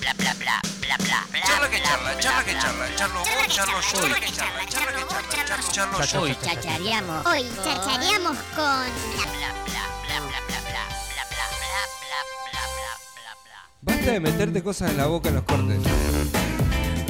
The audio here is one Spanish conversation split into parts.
bla bla bla bla bla bla. Charla que charla, charla que charla, charlo vos, charlo yo. Charla que charla, charla que charla, charlo yo. Hoy chachareamos. Hoy chachareamos con Bla bla bla bla bla bla bla bla bla bla bla bla bla bla. Basta de meterte cosas en la boca en los cortes.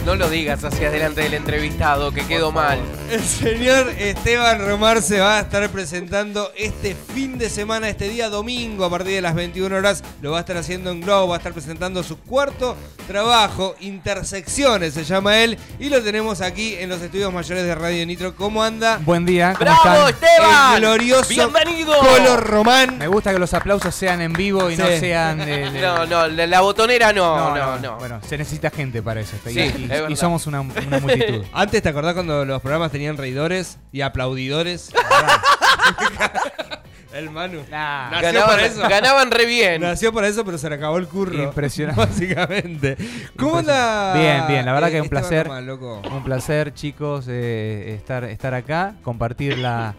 No lo digas hacia adelante del entrevistado, que quedó mal. El señor Esteban Romar se va a estar presentando este fin de semana, este día domingo, a partir de las 21 horas. Lo va a estar haciendo en Globo, va a estar presentando su cuarto trabajo, Intersecciones se llama él. Y lo tenemos aquí en los estudios mayores de Radio Nitro. ¿Cómo anda? Buen día, ¿cómo ¡Bravo, están? Esteban! El glorioso ¡Bienvenido! Colo Román. Me gusta que los aplausos sean en vivo y no sean de, de- No, no, la, la botonera no, no, no. Bueno, se necesita gente para eso. y- Sí, y, es y verdad. somos una, una multitud. Antes, ¿te acordás cuando los programas tenían reidores y aplaudidores? el Manu. Nah. Nació Ganaban, para eso. ganaban re bien. Nació para eso, pero se le acabó el curro. Impresionante. Básicamente. ¿Cómo anda? Bien, bien, la verdad que un Esteban placer. Román, loco? Un placer, chicos, eh, estar, estar acá, compartir la,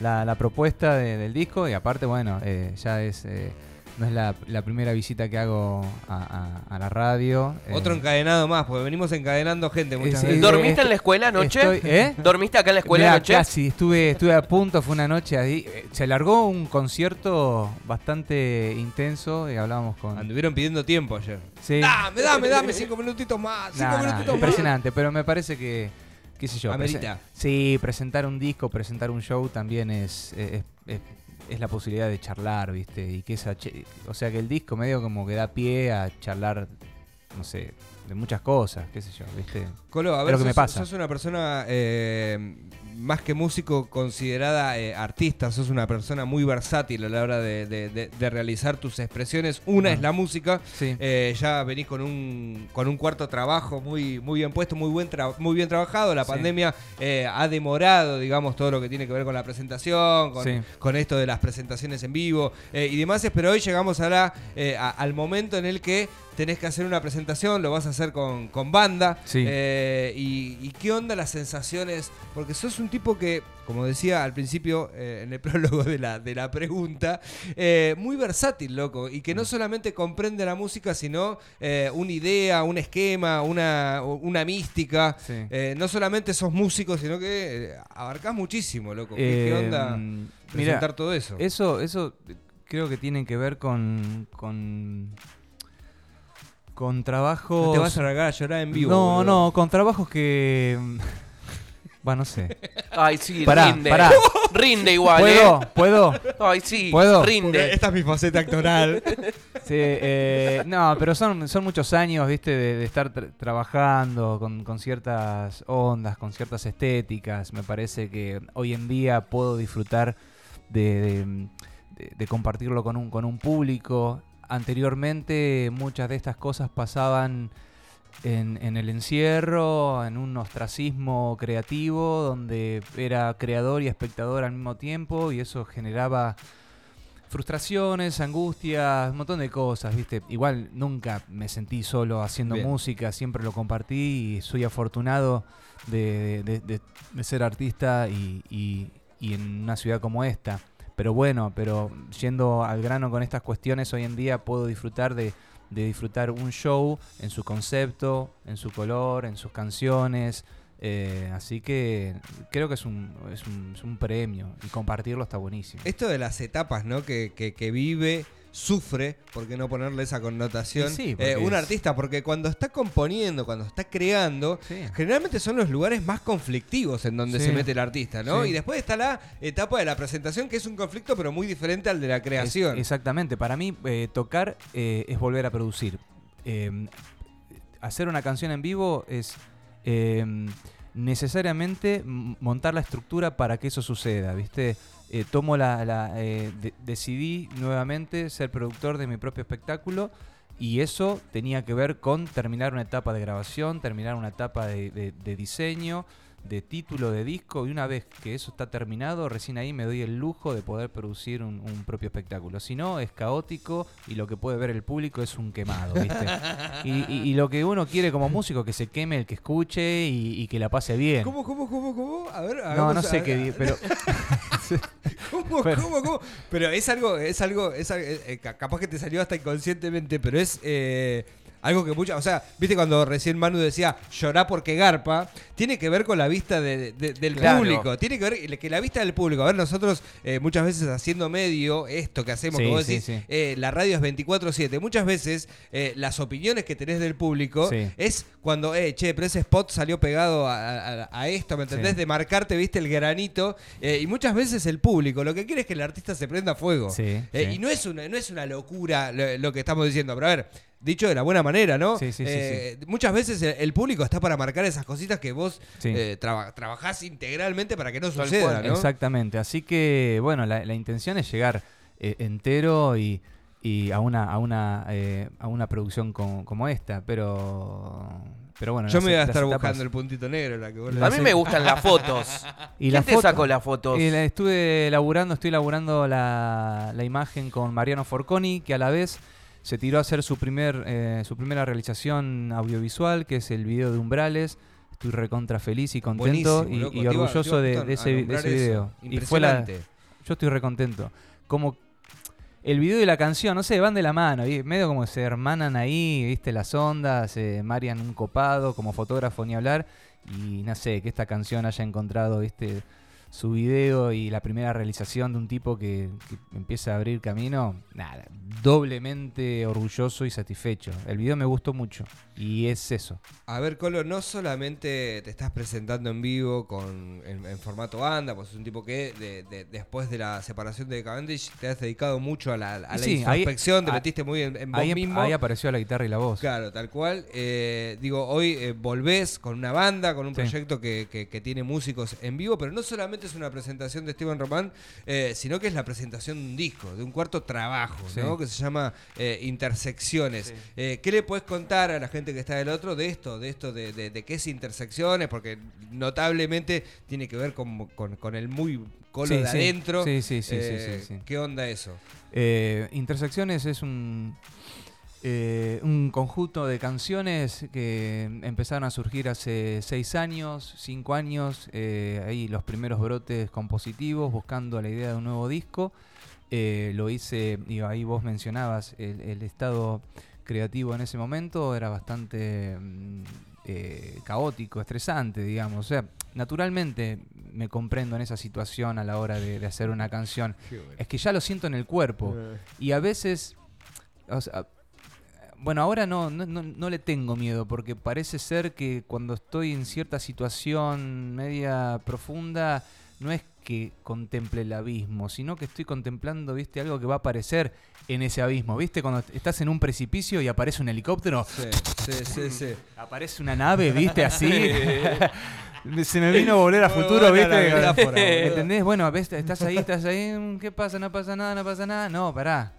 la- la propuesta de- del disco y aparte, bueno, eh, ya es eh, no es la, la primera visita que hago a, a- a la radio. eh, Otro encadenado más, porque venimos encadenando gente muchas veces. ¿Dormiste estoy- en la escuela anoche? estoy- ¿eh? ¿Dormiste acá en la escuela Mirá, anoche? Casi, estuve, estuve a punto, fue una noche ahí. eh, Se largó un concierto bastante intenso y hablábamos con. Anduvieron pidiendo tiempo ayer. Sí. Dame, dame, dame cinco minutitos más. Cinco Nah, nah, minutitos más. impresionante, pero me parece que, qué sé yo. Amerita. presen- sí, presentar un disco, presentar un show también es, es, es- es la posibilidad de charlar, ¿viste? Y que esa, o sea, que el disco medio como que da pie a charlar, no sé, de muchas cosas, qué sé yo, ¿viste? Colo, a ver, lo que sos, me pasa. sos una persona eh, más que músico considerada eh, artista, sos una persona muy versátil a la hora de, de- de- de realizar tus expresiones. Una Ah. es la música, Sí. Eh, ya venís con un, con un cuarto trabajo muy, muy bien puesto, muy, buen tra- muy bien trabajado. La Sí. pandemia ha demorado, digamos, todo lo que tiene que ver con la presentación, con, Sí. con esto de las presentaciones en vivo y demás. Pero hoy llegamos a la, a- al momento en el que tenés que hacer una presentación, lo vas a hacer con, con banda. Sí. Eh, y, y qué onda las sensaciones? Porque sos un tipo que, como decía al principio eh, en el prólogo de la, de la pregunta, eh, muy versátil, loco, y que Mm. no solamente comprende la música, sino una idea, un esquema, una, una mística. Sí. No solamente sos músico, sino que abarcás muchísimo, loco. ¿Qué, onda mira, presentar todo eso? Eso, eso creo que tiene que ver con. con. Con trabajos. No te vas a largar a llorar en vivo. No, boludo. no, con trabajos que. Bueno, no sé. Ay, sí, Pará, rinde. pará. Rinde igual, ¿Puedo? ¿eh? ¿Puedo? Ay, sí, ¿Puedo? Porque rinde. esta es mi faceta actoral. Sí, eh, no, pero son, son muchos años, viste, de, de estar tra- trabajando con, con ciertas ondas, con ciertas estéticas. Me parece que hoy en día puedo disfrutar de, de- de- de compartirlo con un, con un público. Anteriormente muchas de estas cosas pasaban en, en el encierro, en un ostracismo creativo, donde era creador y espectador al mismo tiempo, y eso generaba frustraciones, angustias, un montón de cosas, ¿viste? Igual nunca me sentí solo haciendo Bien. música, siempre lo compartí y soy afortunado de, de- de- de ser artista y, y- y en una ciudad como esta. Pero bueno, pero yendo al grano con estas cuestiones, hoy en día puedo disfrutar de, de disfrutar un show en su concepto, en su color, en sus canciones. eh, así que creo que es un, es un, es un premio y compartirlo está buenísimo. Esto de las etapas, ¿no? Que, que- que vive, sufre, ¿por qué no ponerle esa connotación? Sí, eh, un es- artista, porque cuando está componiendo, cuando está creando, Sí. generalmente son los lugares más conflictivos en donde se mete el artista, ¿no? Y después está la etapa de la presentación, que es un conflicto, pero muy diferente al de la creación. Es- exactamente. Para mí, eh, tocar eh, es volver a producir. Hacer una canción en vivo es necesariamente montar la estructura para que eso suceda, ¿viste? Eh, tomo la, eh, de- decidí nuevamente ser productor de mi propio espectáculo y eso tenía que ver con terminar una etapa de grabación, terminar una etapa de diseño, de título de disco y una vez que eso está terminado, recién ahí me doy el lujo de poder producir un, un propio espectáculo. Si no, es caótico y lo que puede ver el público es un quemado, ¿viste? y, y- y lo que uno quiere como músico, que se queme el que escuche y, y que la pase bien. ¿Cómo, cómo, cómo, cómo? A ver, No, no sé a- qué, pero ¿Cómo, Pero- cómo, cómo? Pero es algo, es algo, es eh, ca- capaz que te salió hasta inconscientemente, pero es, eh, Algo que muchas, o sea, viste cuando recién Manu decía llorá porque garpa, tiene que ver con la vista de- de- del Claro. público, tiene que ver que la vista del público. A ver, nosotros eh, muchas veces haciendo medio, esto que hacemos, Sí, sí, decís, sí. eh, la radio es 24-7, muchas veces eh, las opiniones que tenés del público es cuando, eh, che, pero ese spot salió pegado a, a- a esto, ¿me entendés? De marcarte, viste, el granito. y muchas veces el público lo que quiere es que el artista se prenda fuego. Y no es, una, no es una locura lo, lo que estamos diciendo, pero a ver, dicho de la buena manera, ¿no? Sí, sí, sí, Muchas veces el, el público está para marcar esas cositas que vos Sí. eh, traba- trabajás integralmente para que no suceda. ¿no? Exactamente. Así que, bueno, la, la intención es llegar eh, entero y, y a una a una eh, a una producción como, como esta, pero pero bueno. Yo me voy a estar etapas- buscando el puntito negro, la que vos le A mí me gustan las fotos. Y ¿Quién la te foto- sacó las fotos? Estuve laburando, estoy laburando la, la imagen con Mariano Forconi, que a la vez se tiró a hacer su primer eh, su primera realización audiovisual, que es el video de Umbrales. Estoy recontra feliz y contento y, orgulloso iba de, ese, de video. Y fue la, yo estoy recontento. Como el video y la canción, no sé, van de la mano, y medio como se hermanan ahí, viste, las ondas, eh, Marian un copado como fotógrafo ni hablar, y no sé, que esta canción haya encontrado, viste, su video y la primera realización de un tipo que, que empieza a abrir camino, nada, doblemente orgulloso y satisfecho. El video me gustó mucho, y es eso. A ver, Colo, no solamente te estás presentando en vivo con en, en formato banda, pues es un tipo que de- de- después de la separación de Cavendish te has dedicado mucho a la, a la sí, ahí- introspección, te ah, metiste muy en, en vos Ahí, mismo. ahí apareció la guitarra y la voz. Claro, tal cual. Eh, digo, hoy eh, volvés con una banda, con un Sí. proyecto que, que- que tiene músicos en vivo, pero no solamente es una presentación de Steven Román, eh, sino que es la presentación de un disco, de un cuarto trabajo, Sí. ¿no? Que se llama eh, Intersecciones. Eh, ¿Qué le puedes contar a la gente que está del otro de esto, de esto, de, de- de qué es Intersecciones? Porque notablemente tiene que ver con, con- con el muy colo Sí, de adentro. Sí, sí, sí, sí, sí, sí. ¿Qué onda eso? Intersecciones es un, eh, un conjunto de canciones que empezaron a surgir hace seis años, cinco años, eh, ahí los primeros brotes compositivos, buscando la idea de un nuevo disco. Eh, lo hice, y ahí vos mencionabas, el, el estado creativo en ese momento era bastante mm, caótico, estresante, digamos. O sea, naturalmente me comprendo en esa situación a la hora de, de hacer una canción. Es que ya lo siento en el cuerpo. Y a veces, o sea, bueno, ahora no, no, no- no le tengo miedo porque parece ser que cuando estoy en cierta situación media profunda, no es que contemple el abismo, sino que estoy contemplando, viste, algo que va a aparecer en ese abismo. ¿Viste? Cuando estás en un precipicio y aparece un helicóptero, Sí, sí, sí, sí. aparece una nave, ¿viste? Así. Se me vino a volver a futuro, la ¿viste? metáfora. ¿Entendés? Bueno, ves, estás ahí, estás ahí, mm, ¿qué pasa? No pasa nada, no pasa nada. No, pará.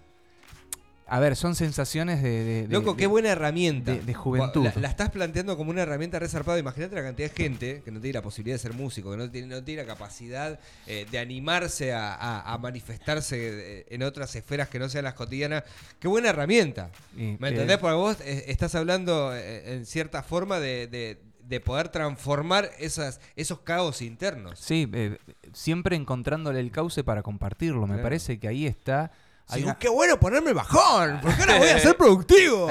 A ver, son sensaciones de... de- de- Loco, de- qué buena herramienta. de- juventud. La, la estás planteando como una herramienta resarpada. Imagínate la cantidad de gente que no tiene la posibilidad de ser músico, que no tiene, no tiene la capacidad eh, de animarse a, a- a manifestarse eh, en otras esferas que no sean las cotidianas. Qué buena herramienta. y, ¿Me eh, entendés? Porque vos estás hablando en cierta forma de, de- de poder transformar esas, esos caos internos. Sí, eh, siempre encontrándole el cauce para compartirlo. Me Claro. parece que ahí está... hay una- ¡Qué bueno ponerme bajón! Porque ahora voy a ser productivo.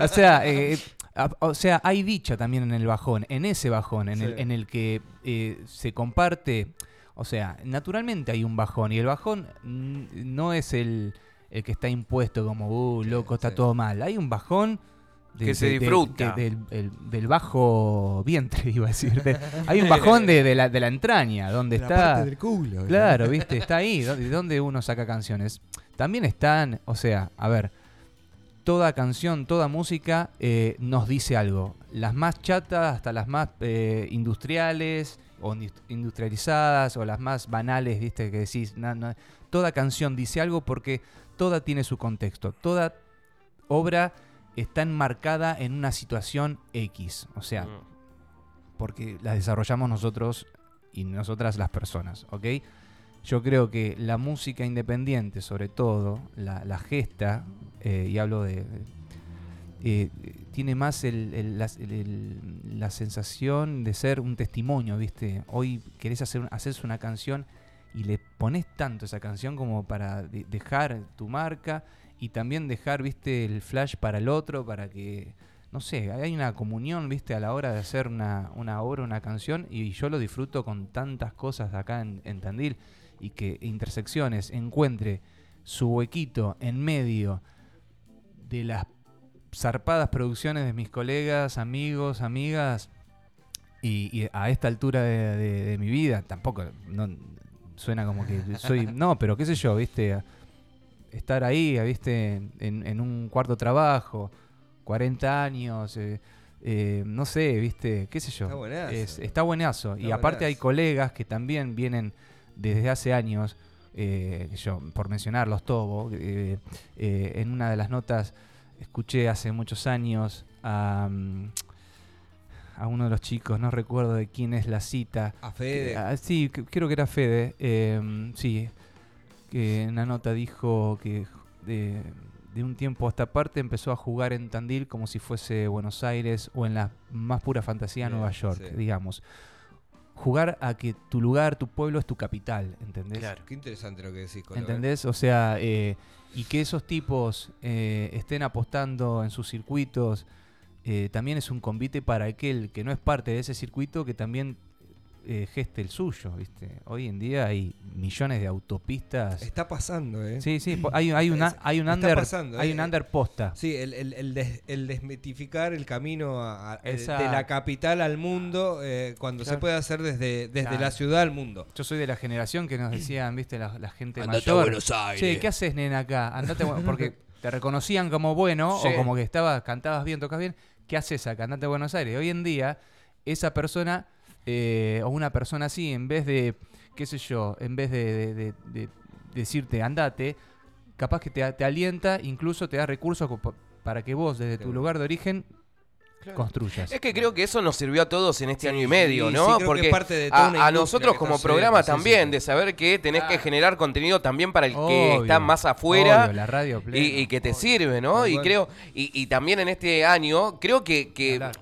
o sea, eh, a- o sea, hay dicha también en el bajón, en ese bajón, en, Sí. el, en el que eh, se comparte. O sea, naturalmente hay un bajón y el bajón no es el, el que está impuesto como, uh, loco, está sí. todo mal. Hay un bajón. de- Que se de- de- disfruta. del, el- del bajo vientre, iba a decir. De- hay un bajón de, de la, de la entraña, donde La está. parte del culo. Claro, viste, está ahí, ¿de dónde uno saca canciones? También están, o sea, a ver, toda canción, toda música eh, nos dice algo. Las más chatas hasta las más eh, industriales o indus- industrializadas o las más banales, viste, que decís, na- na- toda canción dice algo porque toda tiene su contexto. Toda obra está enmarcada en una situación X. O sea, porque la desarrollamos nosotros y nosotras las personas, ¿ok? Yo creo que la música independiente, sobre todo, la, gesta, eh, y hablo de... eh, tiene más el- la, sensación de ser un testimonio, ¿viste? Hoy querés hacer, una canción y le pones tanto esa canción como para de- dejar tu marca y también dejar, viste, el flash para el otro, para que, no sé, hay una comunión, viste, a la hora de hacer una, una obra, una canción, y yo lo disfruto con tantas cosas acá en, en Tandil, y que Intersecciones encuentre su huequito en medio de las zarpadas producciones de mis colegas, amigos, amigas, y, y a esta altura de, de- de mi vida, tampoco no, suena como que soy. No, pero qué sé yo, viste. Estar ahí, viste, en, en un cuarto trabajo, 40 años, eh, eh, no sé, viste, qué sé yo. Está buenazo. Es- está buenazo. y aparte hay colegas que también vienen desde hace años, eh, yo, por mencionarlos, Tobo, eh, eh, en una de las notas escuché hace muchos años a, mm, a uno de los chicos, no recuerdo de quién es la cita. A Fede. Ah, sí, creo que era Fede. eh, sí, que en la nota dijo que de, un tiempo a esta parte empezó a jugar en Tandil como si fuese Buenos Aires o en la más pura fantasía Nueva York, sí. digamos. Jugar a que tu lugar, tu pueblo es tu capital, ¿entendés? Claro. Qué interesante lo que decís, Colo, ¿eh? ¿Entendés? O sea, eh, y que esos tipos eh, estén apostando en sus circuitos, eh, también es un convite para aquel que no es parte de ese circuito que también eh, geste el suyo, ¿viste? Hoy en día hay millones de autopistas. Está pasando, ¿eh? Sí, sí, hay, hay, una, hay un está under, pasando, hay eh. un under posta. Sí, el, el, el, des- el desmitificar el camino a- a- de- la capital al mundo eh, cuando se puede hacer desde, desde Claro. la ciudad al mundo. Yo soy de la generación que nos decían, viste, la, la gente Andate a. Buenos Aires. Che, ¿qué haces, nena, acá? Andate a porque te reconocían como bueno Sí. o como que estabas, cantabas bien, tocas bien. ¿Qué haces acá? Andate a Buenos Aires. Hoy en día, esa persona eh, o una persona así, en vez de, qué sé yo, en vez de, de- de- de decirte andate, capaz que te, te alienta, incluso te da recursos para que vos, desde tu lugar de origen, construyas. Es que creo que eso nos sirvió a todos en este Sí, año y medio, sí, ¿no? creo que Porque es parte de toda a, nosotros como programa también, sí. de saber que tenés que generar contenido también para el que está más afuera. obvio, la radio Y, plena, y que te obvio. sirve, ¿no? Y creo, y, y también en este año, creo que,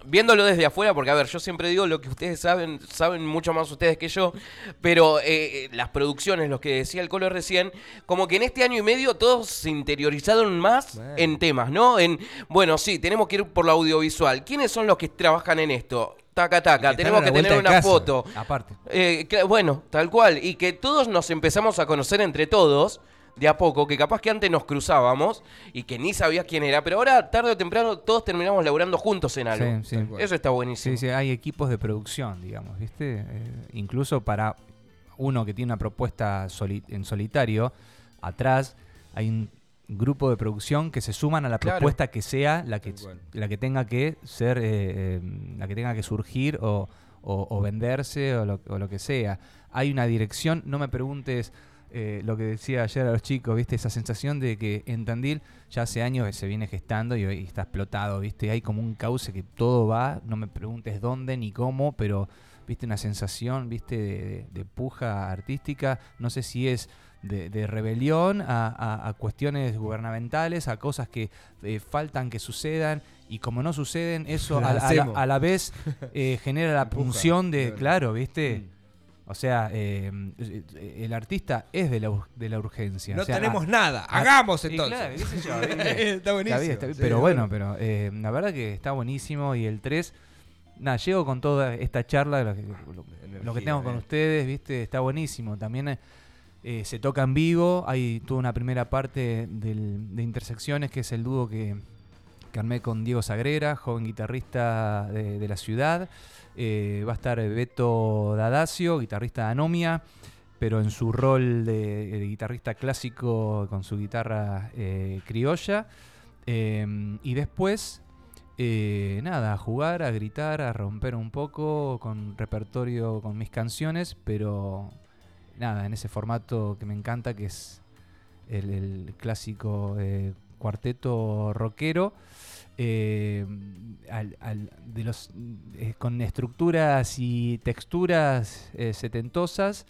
viéndolo desde afuera, porque a ver, yo siempre digo lo que ustedes saben, saben mucho más ustedes que yo, pero eh, eh, las producciones, lo que decía el Colo recién, como que en este año y medio todos se interiorizaron más Bueno. en temas, ¿no? En, bueno, sí, tenemos que ir por lo audiovisual. ¿Quiénes son los que trabajan en esto? Taca, taca, que tenemos que tener una casa. foto. Aparte. Eh, bueno, tal cual. Y que todos nos empezamos a conocer entre todos, de a poco, que capaz que antes nos cruzábamos y que ni sabías quién era, pero ahora, tarde o temprano, todos terminamos laburando juntos en algo. Sí, sí. Eso está buenísimo. Sí, sí, hay equipos de producción, digamos, ¿viste? Eh, incluso para uno que tiene una propuesta soli- en solitario, atrás hay un grupo de producción que se suman a la Claro. propuesta que sea la que, la que tenga que ser, eh, eh, la que tenga que surgir o, o- o venderse o lo, o lo que sea. Hay una dirección, no me preguntes eh, lo que decía ayer a los chicos, ¿viste? Esa sensación de que en Tandil ya hace años que se viene gestando y, y está explotado, ¿viste? Hay como un cauce que todo va, no me preguntes dónde ni cómo, pero, ¿viste? Una sensación, ¿viste? De, de- de puja artística, no sé si es de, de rebelión a, a- a cuestiones gubernamentales, a cosas que eh, faltan que sucedan. Y como no suceden, eso a, la- a la, hacemos. a la vez eh, genera la punción de, claro. ¿viste? Mm. O sea, eh, el artista es de la, de la urgencia. No o sea, tenemos nada, hagamos entonces. claro, qué sé yo, ¿viste? está buenísimo. Está bien, está bien, sí, pero bueno, bueno. pero eh, la verdad que está buenísimo y el 3, nada, llego con toda esta charla, lo que, lo- lo que tengo con eh. ustedes, viste, está buenísimo. También eh, se toca en vivo, hay toda una primera parte de Intersecciones, que es el dúo que, que armé con Diego Sagrera, joven guitarrista de, la ciudad. Eh, va a estar Beto Dadacio, guitarrista de Anomia, pero en su rol de, guitarrista clásico con su guitarra eh, criolla. Y después, nada, a jugar, a gritar, a romper un poco con repertorio, con mis canciones, pero nada, en ese formato que me encanta, que es el, el clásico eh, cuarteto rockero. eh, al- al- de los, eh, con estructuras y texturas setentosas.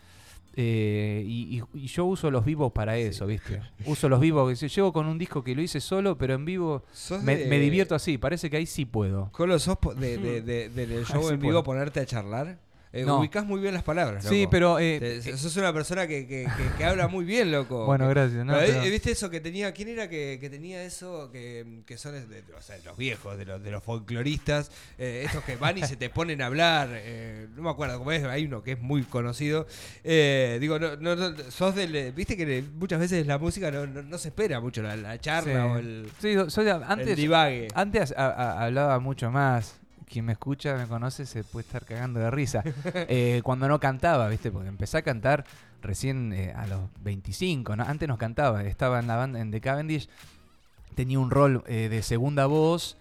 eh, y, yo uso los vivos para eso, ¿viste? Uso los vivos. Llego con un disco que lo hice solo, pero en vivo me, de- me divierto así. Parece que ahí sí puedo. Colo, ¿sos de, de, de- de- del show en vivo puedo. ponerte a charlar? Eh, No. Ubicás muy bien las palabras, Sí, loco. pero... eh, Te- sos una persona que, que- que- que habla muy bien, loco. Bueno, gracias, ¿no? Pero, eh, Pero- ¿Viste eso que tenía? ¿Quién era que, tenía eso? Que, que son de, o sea, los viejos, de los, de los folcloristas, eh, estos que van y se te ponen a hablar. eh, no me acuerdo cómo es, hay uno que es muy conocido. Eh, digo, no, no, no, sos del. Viste que muchas veces la música no, no- se espera mucho, la, la charla Sí. o el, Sí, soy antes, el divague. Antes a- a- hablaba mucho más. Quien me escucha, me conoce, se puede estar cagando de risa. Eh, cuando no cantaba, ¿viste? Porque empecé a cantar recién eh, a los 25, ¿no? Antes no cantaba, estaba en la banda en The Cavendish, tenía un rol eh, de segunda voz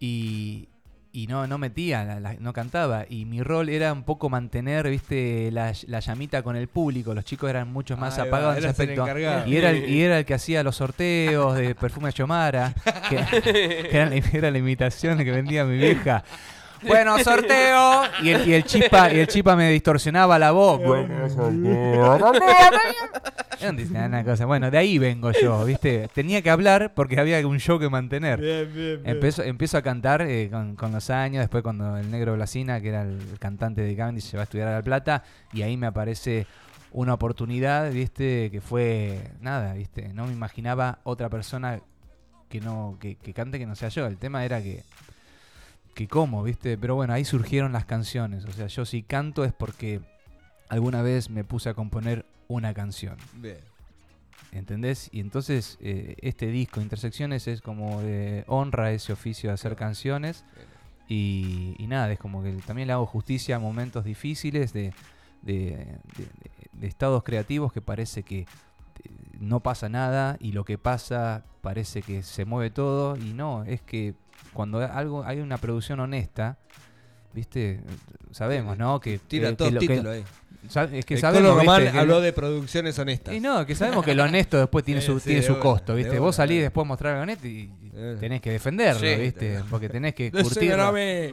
y, y no, no metía, la- la- no cantaba. Y mi rol era un poco mantener, ¿viste? La, la llamita con el público. Los chicos eran mucho más Ahí va, apagados en ese aspecto. Y era, el, y era el que hacía los sorteos de perfume Xiomara, que, que era, la, era la imitación que vendía mi vieja. Bueno, sorteo. Y el, y el chipa, y el chipa me distorsionaba la voz. Bueno, sorteo. Una cosa. Bueno, de ahí vengo yo, ¿viste? Tenía que hablar porque había un show que mantener. Bien, bien, bien. Empiezo, empiezo a cantar eh, con, con los años, después cuando el negro Blasina, que era el cantante de Cavendish, se va a estudiar a La Plata, y ahí me aparece una oportunidad, ¿viste? Que fue, nada, ¿viste? No me imaginaba otra persona que no que, que cante que no sea yo. El tema era que, que cómo, ¿viste? Pero bueno, ahí surgieron las canciones. O sea, yo si canto es porque alguna vez me puse a componer una canción. Bien. ¿Entendés? Y entonces eh, este disco, Intersecciones, es como de honra ese oficio de hacer canciones. Y, y nada, es como que también le hago justicia a momentos difíciles de, de- de- de- de estados creativos que parece que eh, no pasa nada y lo que pasa parece que se mueve todo. Y no, es que cuando algo hay una producción honesta, ¿viste? Sabemos, ¿no? Que, Tira que- todo que lo- que- ahí. es que el sabemos, Román ¿viste? habló de producciones honestas. y no, que sabemos que lo honesto después tiene su, sí, tiene su costo, ¿viste? Vos salís de después a mostrar el honesto y. tenés que defenderlo, Sí. ¿viste? Porque tenés que curtirlo. me-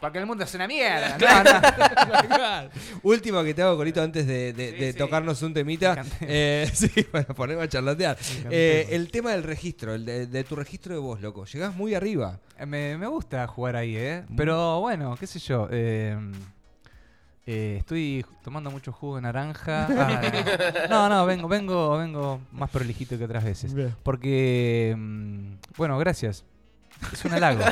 Para que el mundo sea una mierda. No, no. Último que te hago, Corito, antes de, de- de sí. tocarnos un temita. Eh, sí, bueno, ponemos a charlatear. Eh, el tema del registro, el de, de tu registro de voz, loco. Llegás muy arriba. Eh, Me, me gusta jugar ahí, ¿eh? Pero bueno, qué sé yo. eh, eh, estoy tomando mucho jugo de naranja. Ah, no, no, vengo, vengo, vengo más prolijito que otras veces. Bien. Porque, mm, bueno, gracias. Es un halago.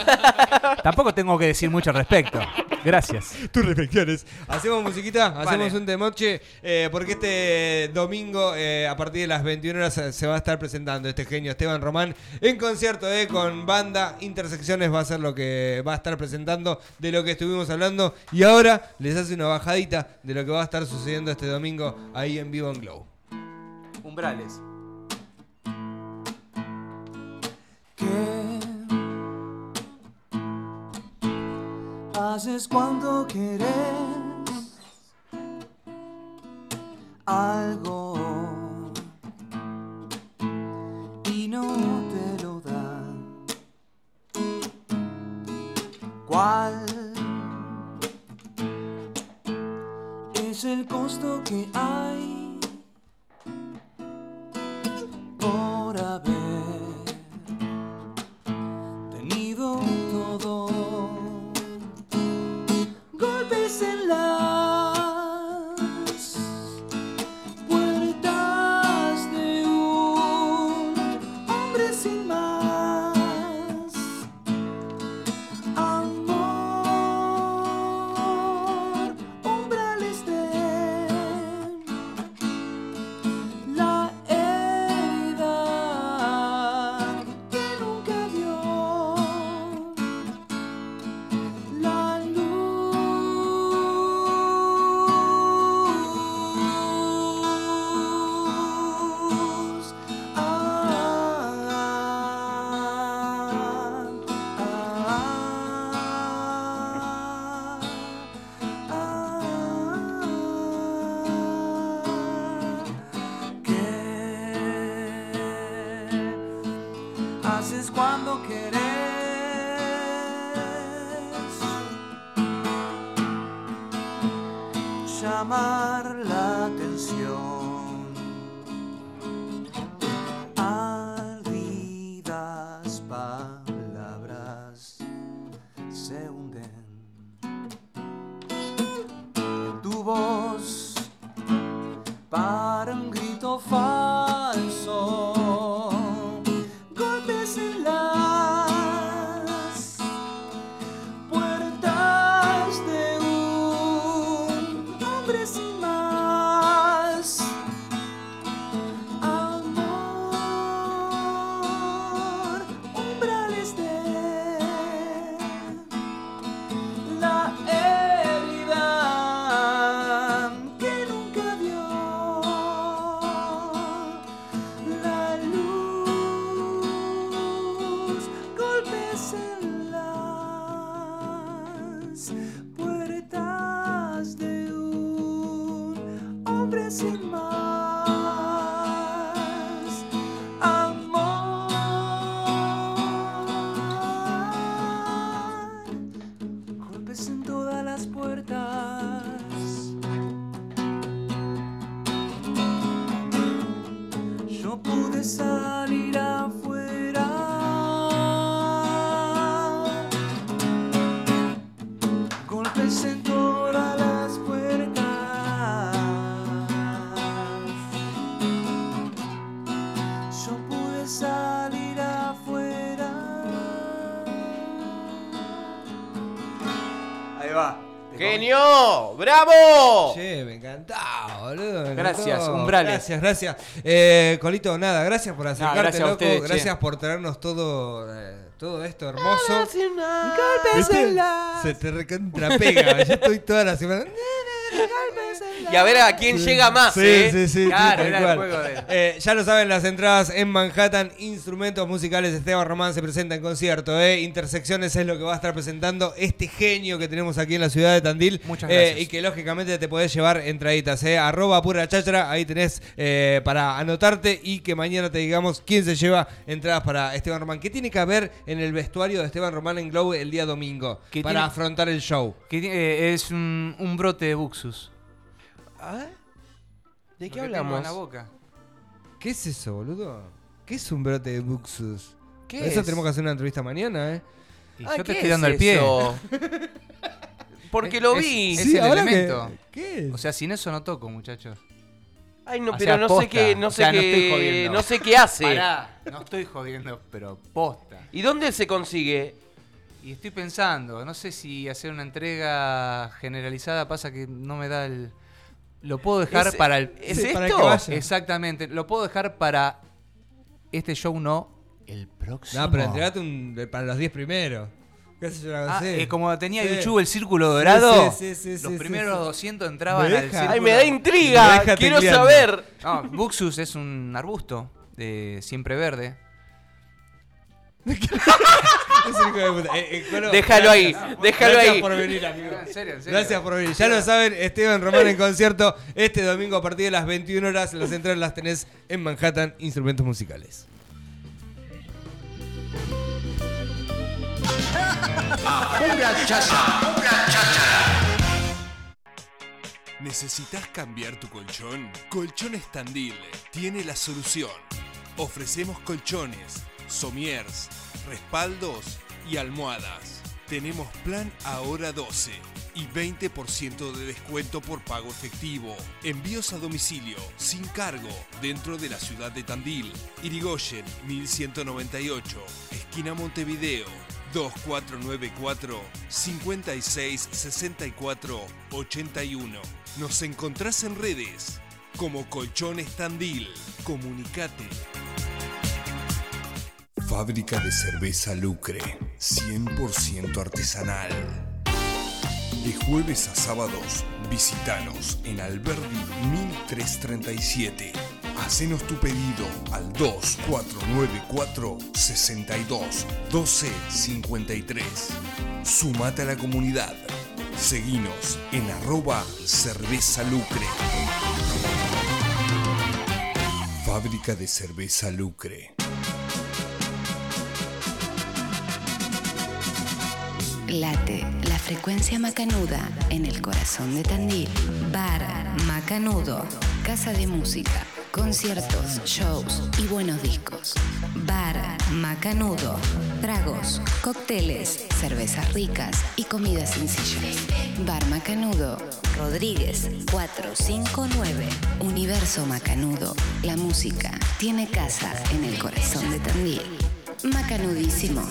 Tampoco tengo que decir mucho al respecto. Gracias. Tus reflexiones. Hacemos musiquita, hacemos Vale. un temoche, eh, porque este domingo, eh, a partir de las 21 horas, se- se va a estar presentando este genio Esteban Román en concierto eh, con banda. Intersecciones va a ser lo que va a estar presentando de lo que estuvimos hablando. Y ahora les hace una bajadita de lo que va a estar sucediendo este domingo ahí en vivo en Glow. Umbrales. ¿Qué haces cuando quieres algo y no te lo dan? ¿Cuál es el costo que hay golpes en haces cuando quieres? ¡Genio! ¡Bravo! Che, me encantaba, boludo. me Gracias, encantó. umbrales. Gracias, gracias. Eh, Colito, nada, gracias por acercarte, gracias a loco. ustedes, che. gracias por traernos todo, eh, todo esto hermoso. Golpes ¿Viste? en la... Se te recontrapega. Yo estoy toda la semana. Y a ver a quién llega más, Sí, ¿eh? sí, sí. Claro, era el cual. juego de- Eh, ya lo saben, las entradas en Manhattan, instrumentos musicales. Esteban Román se presenta en concierto. ¿eh? Intersecciones es lo que va a estar presentando este genio que tenemos aquí en la ciudad de Tandil. Muchas Eh, gracias. y que lógicamente te podés llevar entraditas. ¿eh? Arroba pura cháchara, ahí tenés eh, para anotarte y que mañana te digamos quién se lleva entradas para Esteban Román. ¿Qué tiene que haber en el vestuario de Esteban Román en Glow el día domingo ¿Qué para tiene- afrontar el show? Que eh, es un, un brote de buxus. ¿De qué Lo que tengo hablamos? en la boca. ¿Qué es eso, boludo? ¿Qué es un brote de buxus? ¿Qué Eso es? tenemos que hacer una entrevista mañana, ¿eh? Y Ay, yo ¿qué te estoy dando es el pie. eso? Porque lo Es- vi. es- el ahora que- elemento. ¿Qué es? O sea, sin eso no toco, muchachos. Ay, no, O pero sea, no sé posta. qué, no O sé sea, no estoy qué, jodiendo. no sé qué hace. Pará, no estoy jodiendo, pero posta. ¿Y dónde se consigue? Y estoy pensando, no sé si hacer una entrega generalizada pasa que no me da el... Lo puedo dejar ¿Es- para el... ¿Es Sí, para esto? Exactamente, lo puedo dejar para este show no, el próximo. No, pero entregate un, para los 10 primeros. ¿Qué sé yo? algo Ah, eh, como tenía Sí. YouTube el círculo dorado, sí, sí, sí, los sí, primeros sí. 200 entraban Me al deja. círculo. Ay, me da intriga. Me Quiero tecleando. saber. No, Buxus es un arbusto de siempre verde. Es un hijo de puta. Eh, eh, Déjalo ahí, gracias. déjalo Gracias ahí. por venir, amigo. En serio, en serio. Gracias por venir. Ya lo saben, Esteban Román en concierto este domingo a partir de las 21 horas. Las entradas las tenés en Manhattan Instrumentos Musicales. ¿Necesitas cambiar tu colchón? Colchones Tandil tiene la solución. Ofrecemos colchones, somiers, respaldos y almohadas. Tenemos plan ahora 12 y 20% de descuento por pago efectivo. Envíos a domicilio sin cargo dentro de la ciudad de Tandil. Irigoyen 1198, esquina Montevideo. 2494 56 64 81. Nos encontrás en redes como Colchones Tandil. Comunicate. Fábrica de cerveza Lucre, 100% artesanal. De jueves a sábados, visitanos en Alberdi 1337. Hacenos tu pedido al 2494 62 12 53. Sumate a la comunidad. Seguinos en arroba cerveza lucre. Fábrica de cerveza lucre. Late la frecuencia macanuda en el corazón de Tandil. Bar Macanudo. Casa de música, conciertos, shows y buenos discos. Bar Macanudo. Tragos, cócteles, cervezas ricas y comida sencilla. Bar Macanudo. Rodríguez 459. Universo Macanudo. La música tiene casa en el corazón de Tandil. Macanudísimo.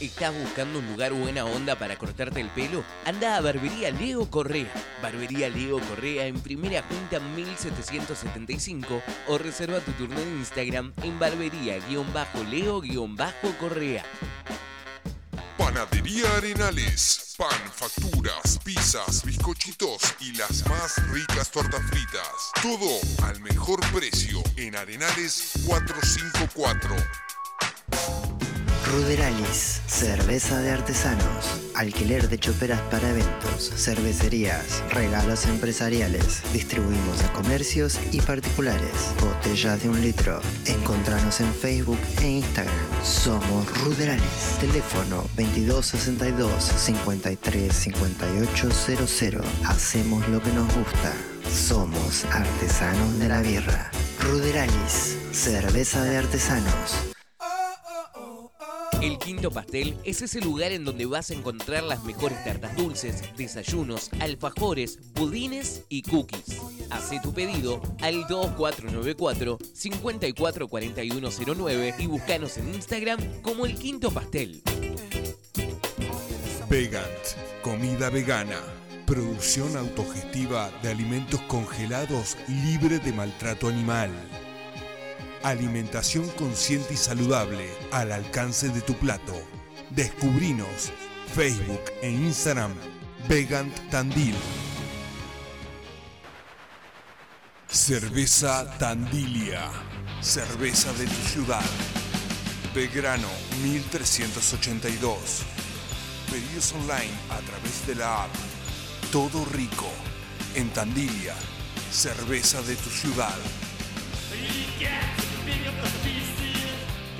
¿Estás buscando un lugar buena onda para cortarte el pelo? Anda a Barbería Leo Correa. Barbería Leo Correa en primera junta 1775 o reserva tu turno en Instagram en barbería-leo-correa. Panadería Arenales. Pan, facturas, pizzas, bizcochitos y las más ricas tortas fritas. Todo al mejor precio en Arenales 454. Ruderalis, cerveza de artesanos, alquiler de choperas para eventos, cervecerías, regalos empresariales. Distribuimos a comercios y particulares. Botellas de un litro. Encontranos en Facebook e Instagram. Somos Ruderalis. Teléfono 2262 53 5800. Hacemos lo que nos gusta. Somos artesanos de la birra. Ruderalis, cerveza de artesanos. El Quinto Pastel es ese lugar en donde vas a encontrar las mejores tartas dulces, desayunos, alfajores, budines y cookies. Haz tu pedido al 2494 544109 y búscanos en Instagram como El Quinto Pastel. Vegant, comida vegana. Producción autogestiva de alimentos congelados libre de maltrato animal. Alimentación consciente y saludable al alcance de tu plato. Descubrinos Facebook e Instagram Vegant Tandil. Cerveza Tandilia. Cerveza de tu ciudad. Belgrano 1382. Pedidos online a través de la app. Todo rico. En Tandilia. Cerveza de tu ciudad. being the.